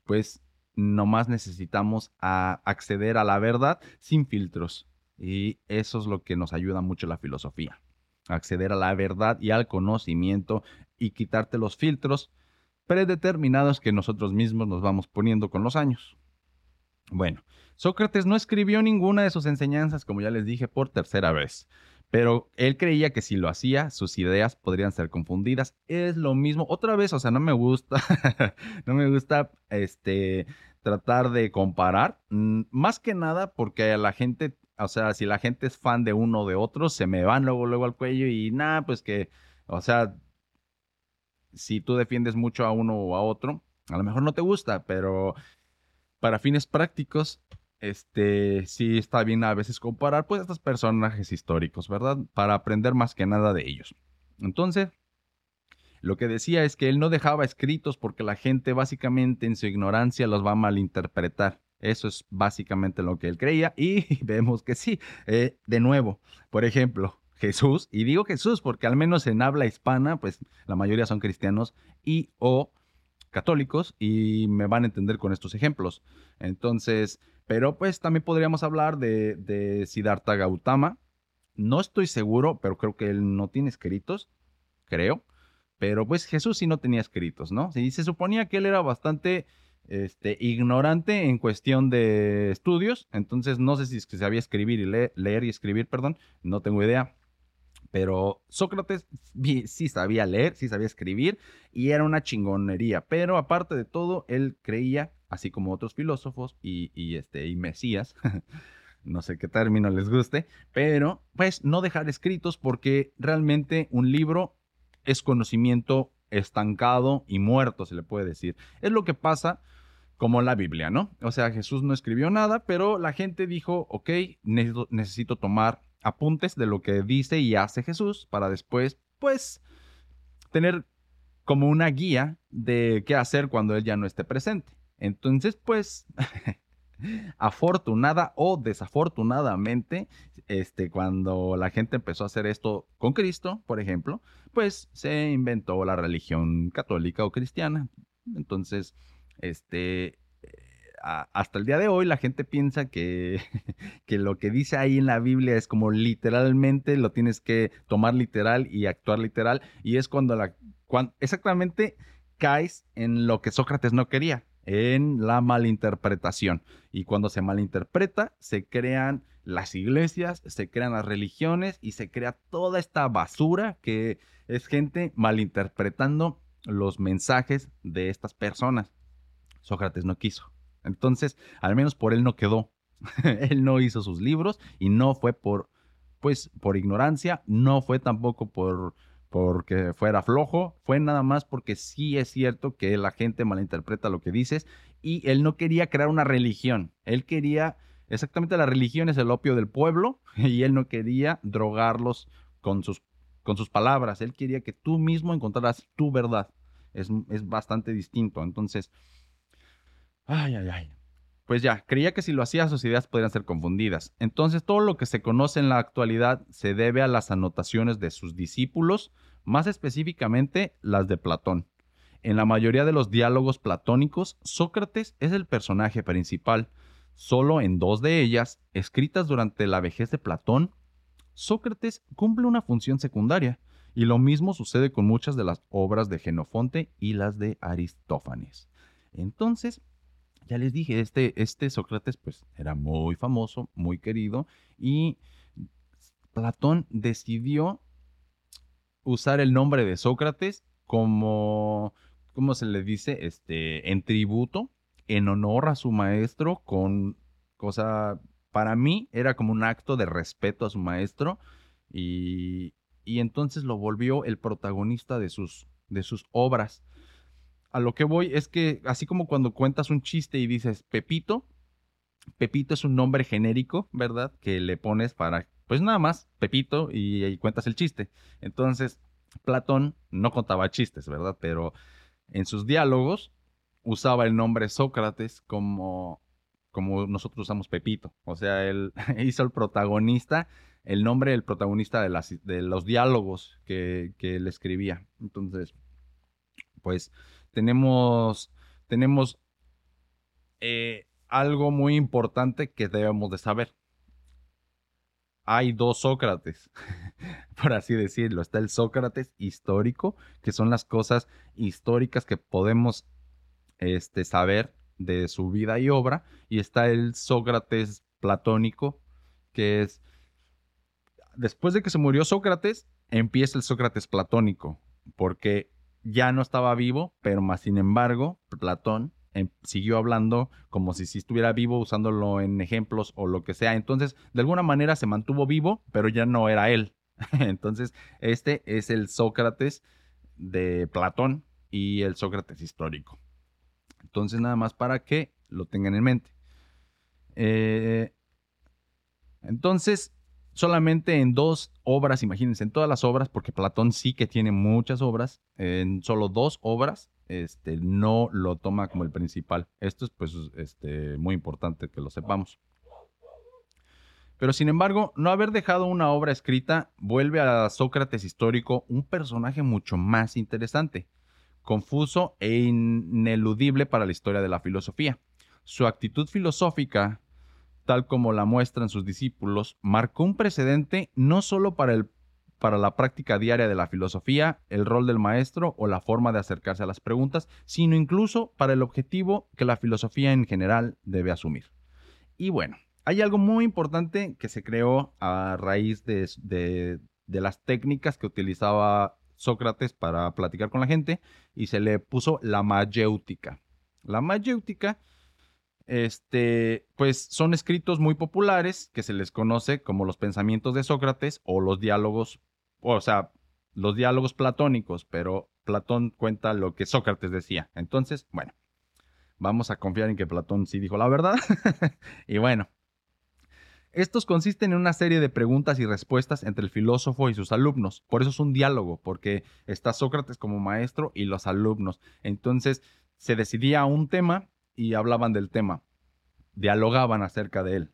A: pues nomás necesitamos acceder a la verdad sin filtros. Y eso es lo que nos ayuda mucho la filosofía. Acceder a la verdad y al conocimiento y quitarte los filtros predeterminados que nosotros mismos nos vamos poniendo con los años. Bueno, Sócrates no escribió ninguna de sus enseñanzas, como ya les dije, por tercera vez. Pero él creía que si lo hacía, sus ideas podrían ser confundidas. Es lo mismo. Otra vez, o sea, no me gusta, no me gusta este, tratar de comparar. Mm, más que nada porque la gente, o sea, si la gente es fan de uno o de otro, se me van luego, luego al cuello y nada, pues que, o sea, si tú defiendes mucho a uno o a otro, a lo mejor no te gusta, pero para fines prácticos, este, sí está bien a veces comparar pues estos personajes históricos, ¿verdad? Para aprender más que nada de ellos. Entonces, lo que decía es que él no dejaba escritos porque la gente básicamente en su ignorancia los va a malinterpretar. Eso es básicamente lo que él creía y vemos que sí. Eh, de nuevo, por ejemplo, Jesús, y digo Jesús porque al menos en habla hispana, pues la mayoría son cristianos y o católicos y me van a entender con estos ejemplos. Entonces, pero pues también podríamos hablar de, de Siddhartha Gautama. No estoy seguro, pero creo que él no tiene escritos, creo. Pero pues Jesús sí no tenía escritos, ¿no? Y se suponía que él era bastante este, ignorante en cuestión de estudios, entonces no sé si es que sabía escribir y leer y escribir, perdón, no tengo idea. Pero Sócrates sí sabía leer, sí sabía escribir y era una chingonería. Pero aparte de todo, él creía, así como otros filósofos y, este, y Mesías, no sé qué término les guste, pero pues no dejar escritos porque realmente un libro es conocimiento estancado y muerto, se le puede decir. Es lo que pasa como la Biblia, ¿no? O sea, Jesús no escribió nada, pero la gente dijo, ok, necesito tomar apuntes de lo que dice y hace Jesús para después, pues, tener como una guía de qué hacer cuando él ya no esté presente. Entonces, pues, afortunada o desafortunadamente, este, cuando la gente empezó a hacer esto con Cristo, por ejemplo, pues se inventó la religión católica o cristiana. Entonces, este, hasta el día de hoy la gente piensa que, que, lo que dice ahí en la Biblia es como literalmente lo tienes que tomar literal y actuar literal. Y es cuando, la, cuando exactamente caes en lo que Sócrates no quería, en la malinterpretación. Y cuando se malinterpreta, se crean las iglesias, se crean las religiones y se crea toda esta basura que es gente malinterpretando los mensajes de estas personas. Sócrates no quiso. Entonces, al menos por él no quedó. él no hizo sus libros y no fue por, pues, por ignorancia, no fue tampoco por porque fuera flojo, fue nada más porque sí es cierto que la gente malinterpreta lo que dices y él no quería crear una religión, él quería, exactamente la religión es el opio del pueblo y él no quería drogarlos con sus, con sus palabras, él quería que tú mismo encontraras tu verdad, es, es bastante distinto, entonces Ay, ay, ay. Pues ya, creía que si lo hacía sus ideas podrían ser confundidas. Entonces todo lo que se conoce en la actualidad se debe a las anotaciones de sus discípulos, más específicamente las de Platón. En la mayoría de los diálogos platónicos, Sócrates es el personaje principal. Solo en dos de ellas, escritas durante la vejez de Platón, Sócrates cumple una función secundaria, y lo mismo sucede con muchas de las obras de Genofonte y las de Aristófanes. Entonces, ya les dije, este, este Sócrates pues era muy famoso, muy querido y Platón decidió usar el nombre de Sócrates como, ¿cómo se le dice? Este, en tributo, en honor a su maestro, con cosa, para mí era como un acto de respeto a su maestro y, y entonces lo volvió el protagonista de sus, de sus obras a lo que voy es que así como cuando cuentas un chiste y dices Pepito, Pepito es un nombre genérico, ¿verdad? Que le pones para, pues nada más, Pepito y, y cuentas el chiste. Entonces, Platón no contaba chistes, ¿verdad? Pero en sus diálogos usaba el nombre Sócrates como, como nosotros usamos Pepito. O sea, él hizo el protagonista, el nombre del protagonista de, las, de los diálogos que, que él escribía. Entonces, pues tenemos, tenemos eh, algo muy importante que debemos de saber. Hay dos Sócrates, por así decirlo. Está el Sócrates histórico, que son las cosas históricas que podemos este, saber de su vida y obra. Y está el Sócrates platónico, que es, después de que se murió Sócrates, empieza el Sócrates platónico, porque ya no estaba vivo, pero más sin embargo, Platón em, siguió hablando como si, estuviera vivo, usándolo en ejemplos o lo que sea. Entonces, de alguna manera se mantuvo vivo, pero ya no era él. Entonces, este es el Sócrates de Platón y el Sócrates histórico. Entonces, nada más para que lo tengan en mente. Eh, entonces, solamente en dos obras, imagínense, en todas las obras, porque Platón sí que tiene muchas obras, en solo dos obras este, no lo toma como el principal. Esto es pues este, muy importante que lo sepamos. Pero sin embargo, no haber dejado una obra escrita vuelve a Sócrates histórico un personaje mucho más interesante, confuso e ineludible para la historia de la filosofía. Su actitud filosófica, tal como la muestran sus discípulos, marcó un precedente no solo para, el, para la práctica diaria de la filosofía, el rol del maestro o la forma de acercarse a las preguntas, sino incluso para el objetivo que la filosofía en general debe asumir. Y bueno, hay algo muy importante que se creó a raíz de, de las técnicas que utilizaba Sócrates para platicar con la gente y se le puso la mayéutica. La mayéutica este, pues son escritos muy populares que se les conoce como los pensamientos de Sócrates o los diálogos, o sea, los diálogos platónicos, pero Platón cuenta lo que Sócrates decía. Entonces, bueno, vamos a confiar en que Platón sí dijo la verdad. y bueno, estos consisten en una serie de preguntas y respuestas entre el filósofo y sus alumnos. Por eso es un diálogo, porque está Sócrates como maestro y los alumnos. Entonces, se decidía un tema y hablaban del tema, dialogaban acerca de él.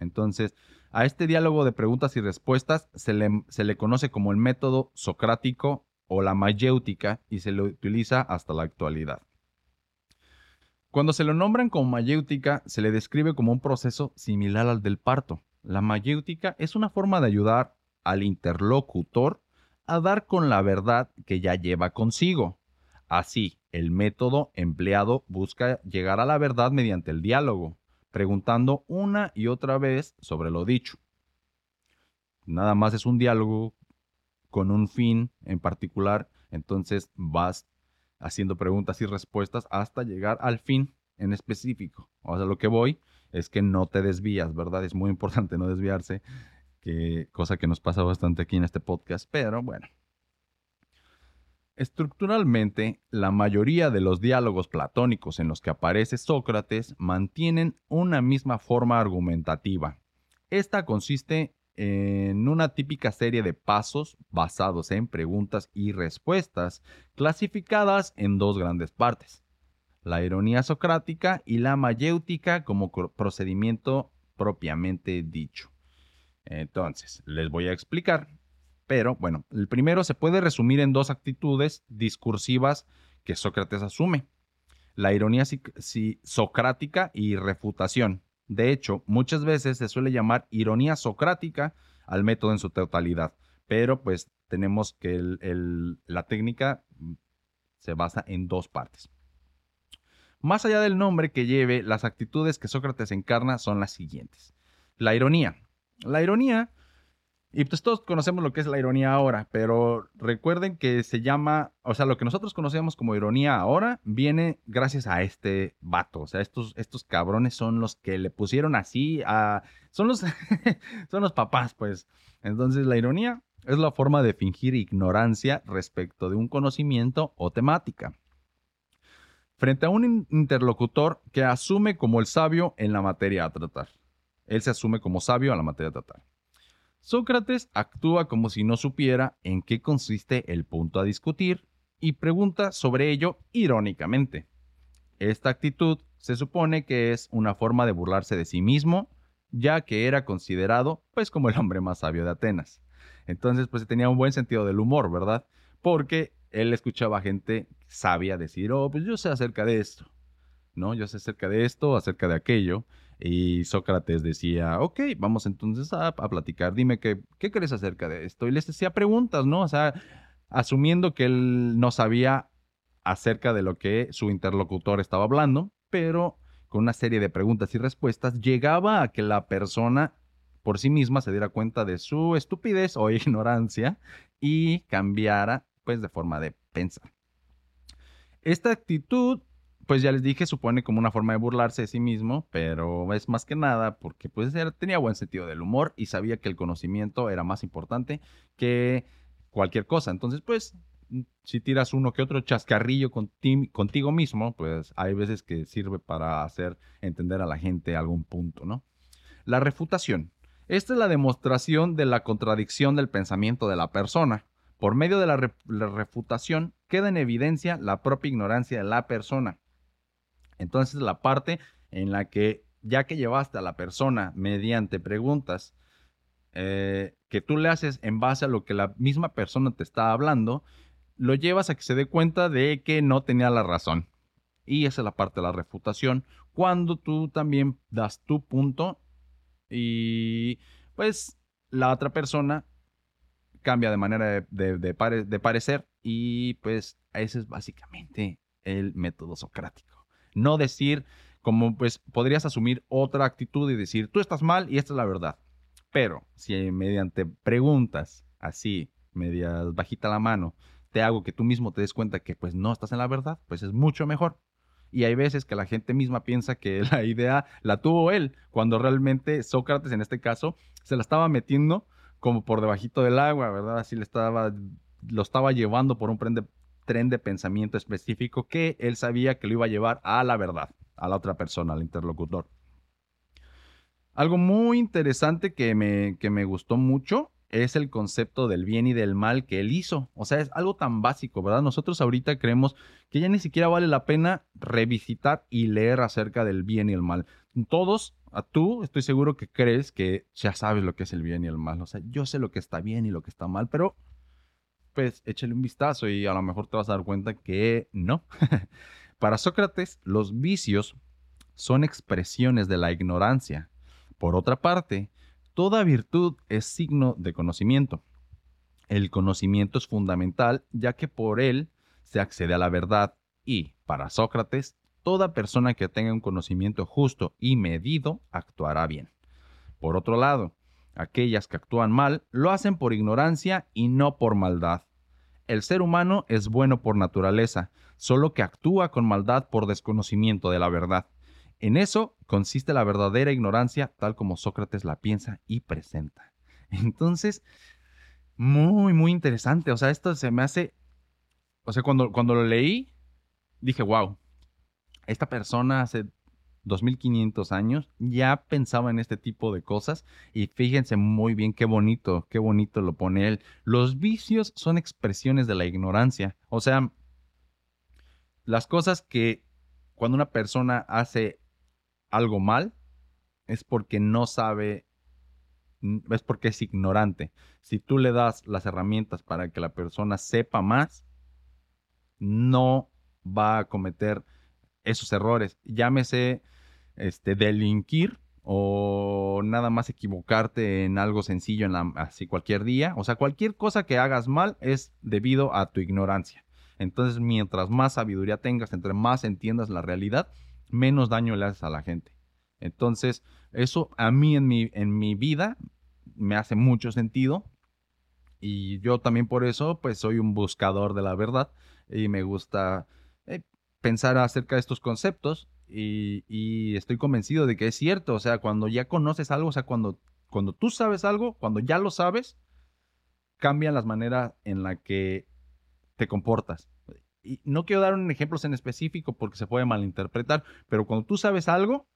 A: Entonces, a este diálogo de preguntas y respuestas se le, se le conoce como el método socrático o la mayéutica y se lo utiliza hasta la actualidad. Cuando se lo nombran como mayéutica, se le describe como un proceso similar al del parto. La mayéutica es una forma de ayudar al interlocutor a dar con la verdad que ya lleva consigo. Así, el método empleado busca llegar a la verdad mediante el diálogo, preguntando una y otra vez sobre lo dicho. Nada más es un diálogo con un fin en particular, entonces vas haciendo preguntas y respuestas hasta llegar al fin en específico. O sea, lo que voy es que no te desvías, ¿verdad? Es muy importante no desviarse, que, cosa que nos pasa bastante aquí en este podcast, pero bueno, Estructuralmente, la mayoría de los diálogos platónicos en los que aparece Sócrates mantienen una misma forma argumentativa. Esta consiste en una típica serie de pasos basados en preguntas y respuestas clasificadas en dos grandes partes. La ironía socrática y la mayéutica como procedimiento propiamente dicho. Entonces, les voy a explicar pero bueno, el primero se puede resumir en dos actitudes discursivas que Sócrates asume. La ironía socrática y refutación. De hecho, muchas veces se suele llamar ironía socrática al método en su totalidad, pero pues tenemos que la técnica se basa en dos partes. Más allá del nombre que lleve, las actitudes que Sócrates encarna son las siguientes. La ironía. La ironía y pues todos conocemos lo que es la ironía ahora, pero recuerden que se llama, o sea, lo que nosotros conocemos como ironía ahora viene gracias a este vato. O sea, estos, estos cabrones son los que le pusieron así a... Son los, son los papás, pues. Entonces la ironía es la forma de fingir ignorancia respecto de un conocimiento o temática. Frente a un interlocutor que asume como el sabio en la materia a tratar. Él se asume como sabio a la materia a tratar. Sócrates actúa como si no supiera en qué consiste el punto a discutir y pregunta sobre ello irónicamente. Esta actitud se supone que es una forma de burlarse de sí mismo, ya que era considerado pues como el hombre más sabio de Atenas. Entonces pues tenía un buen sentido del humor, ¿verdad? Porque él escuchaba gente sabia decir, oh, pues yo sé acerca de esto, ¿no? Yo sé acerca de esto, acerca de aquello, y Sócrates decía, ok, vamos entonces a, platicar, dime qué, qué crees acerca de esto. Y les decía preguntas, ¿no? O sea, asumiendo que él no sabía acerca de lo que su interlocutor estaba hablando, pero con una serie de preguntas y respuestas llegaba a que la persona por sí misma se diera cuenta de su estupidez o ignorancia y cambiara pues de forma de pensar. Esta actitud pues ya les dije, supone como una forma de burlarse de sí mismo, pero es más que nada porque pues tenía buen sentido del humor y sabía que el conocimiento era más importante que cualquier cosa. Entonces, pues, si tiras uno que otro chascarrillo contigo mismo, pues hay veces que sirve para hacer entender a la gente algún punto, ¿no? La refutación. Esta es la demostración de la contradicción del pensamiento de la persona. Por medio de la refutación queda en evidencia la propia ignorancia de la persona. Entonces la parte en la que ya que llevaste a la persona mediante preguntas eh, que tú le haces en base a lo que la misma persona te está hablando, lo llevas a que se dé cuenta de que no tenía la razón. Y esa es la parte de la refutación, cuando tú también das tu punto y pues la otra persona cambia de manera de, parecer y pues ese es básicamente el método socrático. No decir como pues podrías asumir otra actitud y decir tú estás mal y esta es la verdad. Pero si mediante preguntas así, medias bajita la mano, te hago que tú mismo te des cuenta que pues no estás en la verdad, pues es mucho mejor. Y hay veces que la gente misma piensa que la idea la tuvo él, cuando realmente Sócrates en este caso se la estaba metiendo como por debajito del agua, ¿verdad? Así le estaba, lo estaba llevando por un tren de pensamiento específico que él sabía que lo iba a llevar a la verdad, a la otra persona, al interlocutor. Algo muy interesante que me, que me gustó mucho es el concepto del bien y del mal que él hizo. O sea, es algo tan básico, ¿verdad? Nosotros ahorita creemos que ya ni siquiera vale la pena revisitar y leer acerca del bien y el mal. Todos, a tú, estoy seguro que crees que ya sabes lo que es el bien y el mal. O sea, yo sé lo que está bien y lo que está mal, pero pues échale un vistazo y a lo mejor te vas a dar cuenta que no. Para Sócrates, los vicios son expresiones de la ignorancia. Por otra parte, Toda virtud es signo de conocimiento. El conocimiento es fundamental ya que por él se accede a la verdad y, para Sócrates, toda persona que tenga un conocimiento justo y medido actuará bien. Por otro lado, aquellas que actúan mal lo hacen por ignorancia y no por maldad. El ser humano es bueno por naturaleza, solo que actúa con maldad por desconocimiento de la verdad. En eso consiste la verdadera ignorancia, tal como Sócrates la piensa y presenta. Entonces, muy, muy interesante. O sea, esto se me hace. O sea, cuando, cuando lo leí, dije, wow, esta persona hace 2500 años ya pensaba en este tipo de cosas. Y fíjense muy bien qué bonito, qué bonito lo pone él. Los vicios son expresiones de la ignorancia. O sea, las cosas que cuando una persona hace algo mal, es porque no sabe, es porque es ignorante. Si tú le das las herramientas para que la persona sepa más, no va a cometer esos errores. Llámese este, delinquir o nada más equivocarte en algo sencillo en así cualquier día. O sea, cualquier cosa que hagas mal es debido a tu ignorancia. Entonces, mientras más sabiduría tengas, entre más entiendas la realidad, menos daño le haces a la gente. Entonces, eso a mí en mi, en mi vida me hace mucho sentido. Y yo también por eso, pues soy un buscador de la verdad y me gusta eh, pensar acerca de estos conceptos y, estoy convencido de que es cierto. O sea, cuando ya conoces algo, o sea, cuando, cuando tú sabes algo, cuando ya lo sabes, cambian las maneras en la que te comportas y no quiero dar un ejemplo en específico porque se puede malinterpretar, pero cuando tú sabes algo,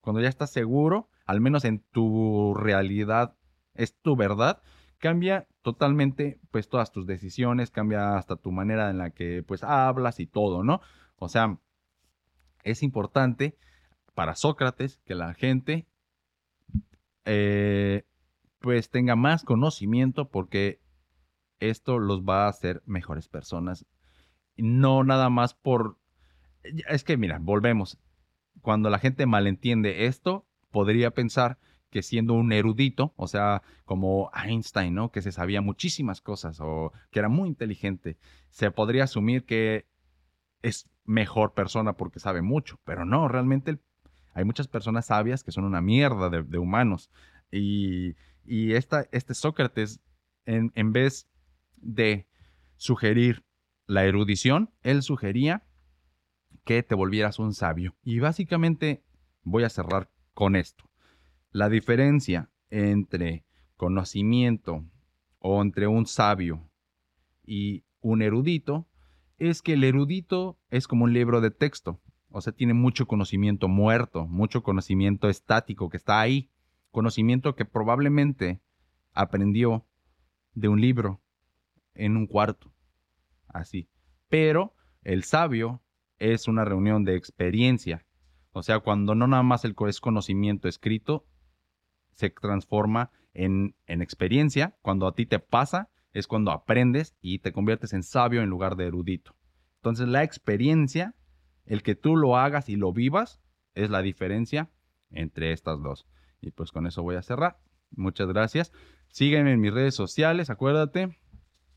A: cuando ya estás seguro, al menos en tu realidad, es tu verdad, cambia totalmente pues todas tus decisiones, cambia hasta tu manera en la que pues hablas y todo, ¿no? O sea, es importante para Sócrates que la gente eh, pues tenga más conocimiento porque esto los va a hacer mejores personas no nada más por... Es que mira, volvemos. Cuando la gente malentiende esto, podría pensar que siendo un erudito, o sea, como Einstein, ¿no? Que se sabía muchísimas cosas o que era muy inteligente, se podría asumir que es mejor persona porque sabe mucho, pero no, realmente hay muchas personas sabias que son una mierda de, humanos. Y, y esta, este Sócrates, en, en vez de sugerir la erudición, él sugería que te volvieras un sabio. Y básicamente voy a cerrar con esto. La diferencia entre conocimiento o entre un sabio y un erudito es que el erudito es como un libro de texto, o sea, tiene mucho conocimiento muerto, mucho conocimiento estático que está ahí, conocimiento que probablemente aprendió de un libro en un cuarto así. Pero el sabio es una reunión de experiencia. O sea, cuando no nada más el es conocimiento escrito, se transforma En, en experiencia, cuando a ti te pasa, es cuando aprendes y te conviertes en sabio en lugar de erudito. Entonces la experiencia, el que tú lo hagas y lo vivas, es la diferencia entre estas dos. Y pues con eso voy a cerrar. Muchas gracias. Sígueme en mis redes sociales, acuérdate.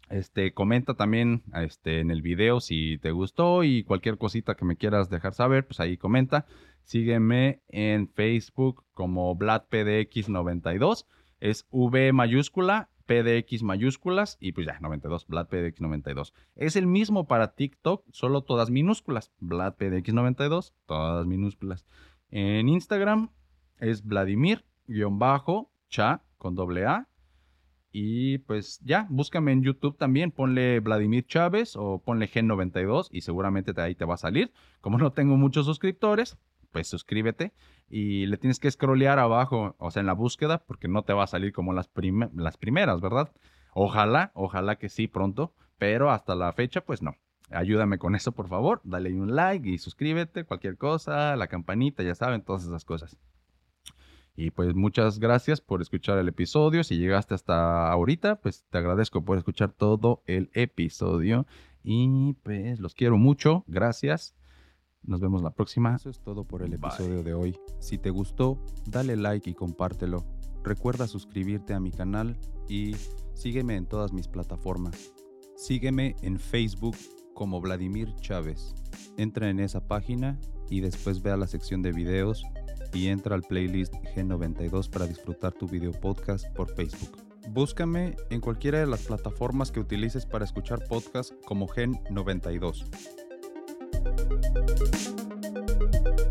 A: Este, comenta también este, en el video si te gustó y cualquier cosita que me quieras dejar saber, pues ahí comenta. Sígueme en Facebook como VladPDX92. Es V mayúscula, PDX mayúsculas y pues ya, 92, VladPDX92. Es el mismo para TikTok, solo todas minúsculas. VladPDX92, todas minúsculas. En Instagram es Vladimir-cha con doble A y pues ya, búscame en YouTube también, ponle Vladimir Chávez o ponle Gen92 y seguramente ahí te va a salir. Como no tengo muchos suscriptores, pues suscríbete y le tienes que scrollear abajo, o sea, en la búsqueda, porque no te va a salir como las, las primeras, ¿verdad? Ojalá, ojalá que sí pronto, pero hasta la fecha, pues no. Ayúdame con eso, por favor. Dale un like y suscríbete, cualquier cosa, la campanita, ya saben, todas esas cosas. Y pues muchas gracias por escuchar el episodio. Si llegaste hasta ahorita, pues te agradezco por escuchar todo el episodio. Y pues los quiero mucho. Gracias. Nos vemos la próxima.
B: Eso es todo por el episodio de hoy. Si te gustó, dale like y compártelo. Recuerda suscribirte a mi canal y sígueme en todas mis plataformas. Sígueme en Facebook como Vladimir Chávez. Entra en esa página y después ve a la sección de videos y entra al playlist G92 para disfrutar tu video podcast por Facebook. Búscame en cualquiera de las plataformas que utilices para escuchar podcast como Gen92. Thank you.